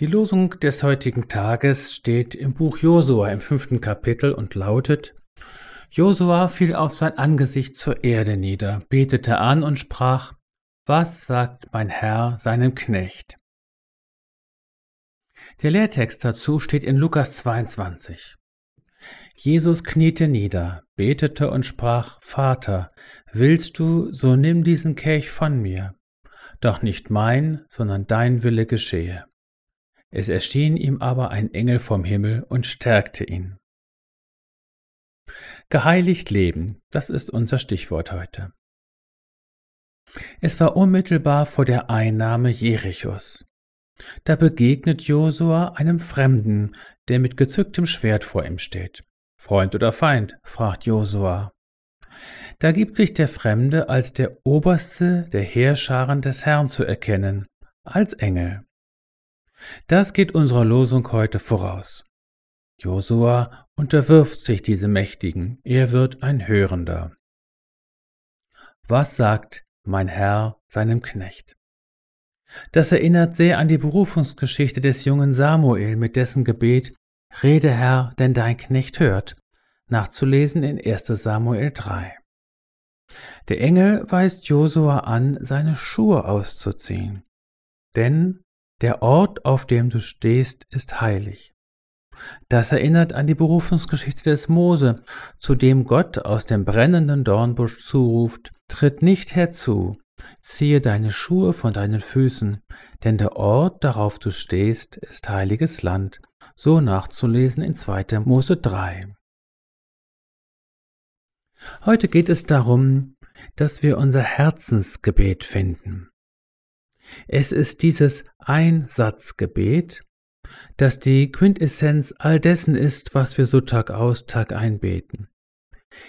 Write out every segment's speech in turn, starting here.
Die Losung des heutigen Tages steht im Buch Josua im fünften Kapitel und lautet Josua fiel auf sein Angesicht zur Erde nieder, betete an und sprach Was sagt mein Herr seinem Knecht? Der Lehrtext dazu steht in Lukas 22. Jesus kniete nieder, betete und sprach Vater, willst du, so nimm diesen Kelch von mir, doch nicht mein, sondern dein Wille geschehe. Es erschien ihm aber ein Engel vom Himmel und stärkte ihn. Geheiligt leben, das ist unser Stichwort heute. Es war unmittelbar vor der Einnahme Jerichos. Da begegnet Josua einem Fremden, der mit gezücktem Schwert vor ihm steht. Freund oder Feind? fragt Josua. Da gibt sich der Fremde als der Oberste der Heerscharen des Herrn zu erkennen, als Engel. Das geht unserer Losung heute voraus. Josua unterwirft sich diese Mächtigen, er wird ein Hörender. Was sagt mein Herr seinem Knecht? Das erinnert sehr an die Berufungsgeschichte des jungen Samuel mit dessen Gebet Rede Herr, denn dein Knecht hört, nachzulesen in 1 Samuel 3. Der Engel weist Josua an, seine Schuhe auszuziehen, denn der Ort, auf dem du stehst, ist heilig. Das erinnert an die Berufungsgeschichte des Mose, zu dem Gott aus dem brennenden Dornbusch zuruft, tritt nicht herzu, ziehe deine Schuhe von deinen Füßen, denn der Ort, darauf du stehst, ist heiliges Land, so nachzulesen in 2. Mose 3. Heute geht es darum, dass wir unser Herzensgebet finden. Es ist dieses Einsatzgebet, das die Quintessenz all dessen ist, was wir so Tag aus, Tag einbeten.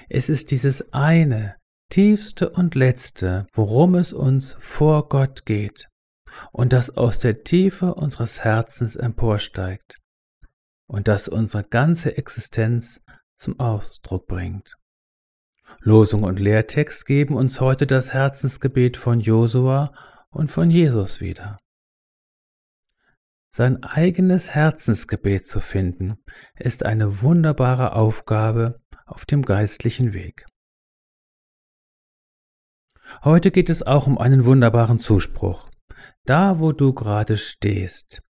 Es ist dieses eine, tiefste und letzte, worum es uns vor Gott geht und das aus der Tiefe unseres Herzens emporsteigt und das unsere ganze Existenz zum Ausdruck bringt. Losung und Lehrtext geben uns heute das Herzensgebet von Josua und von Jesus wieder. Sein eigenes Herzensgebet zu finden, ist eine wunderbare Aufgabe auf dem geistlichen Weg. Heute geht es auch um einen wunderbaren Zuspruch. Da, wo du gerade stehst,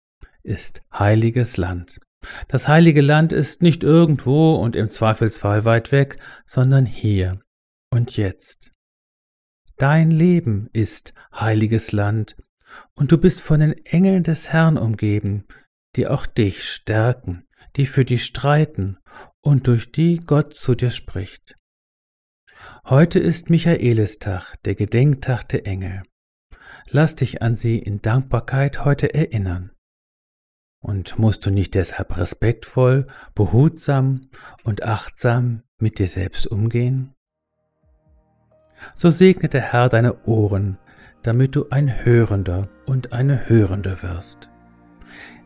ist heiliges Land. Das heilige Land ist nicht irgendwo und im Zweifelsfall weit weg, sondern hier und jetzt. Dein Leben ist heiliges Land, und du bist von den Engeln des Herrn umgeben, die auch dich stärken, die für dich streiten und durch die Gott zu dir spricht. Heute ist Michaelistag, der Gedenktag der Engel. Lass dich an sie in Dankbarkeit heute erinnern. Und musst du nicht deshalb respektvoll, behutsam und achtsam mit dir selbst umgehen? So segne der Herr deine Ohren, damit du ein Hörender und eine Hörende wirst.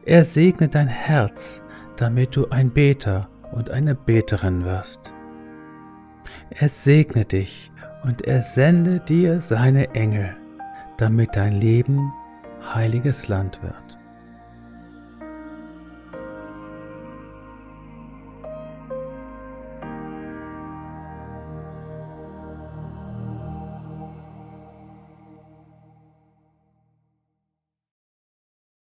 Er segne dein Herz, damit du ein Beter und eine Beterin wirst. Er segne dich und er sende dir seine Engel, damit dein Leben heiliges Land wird.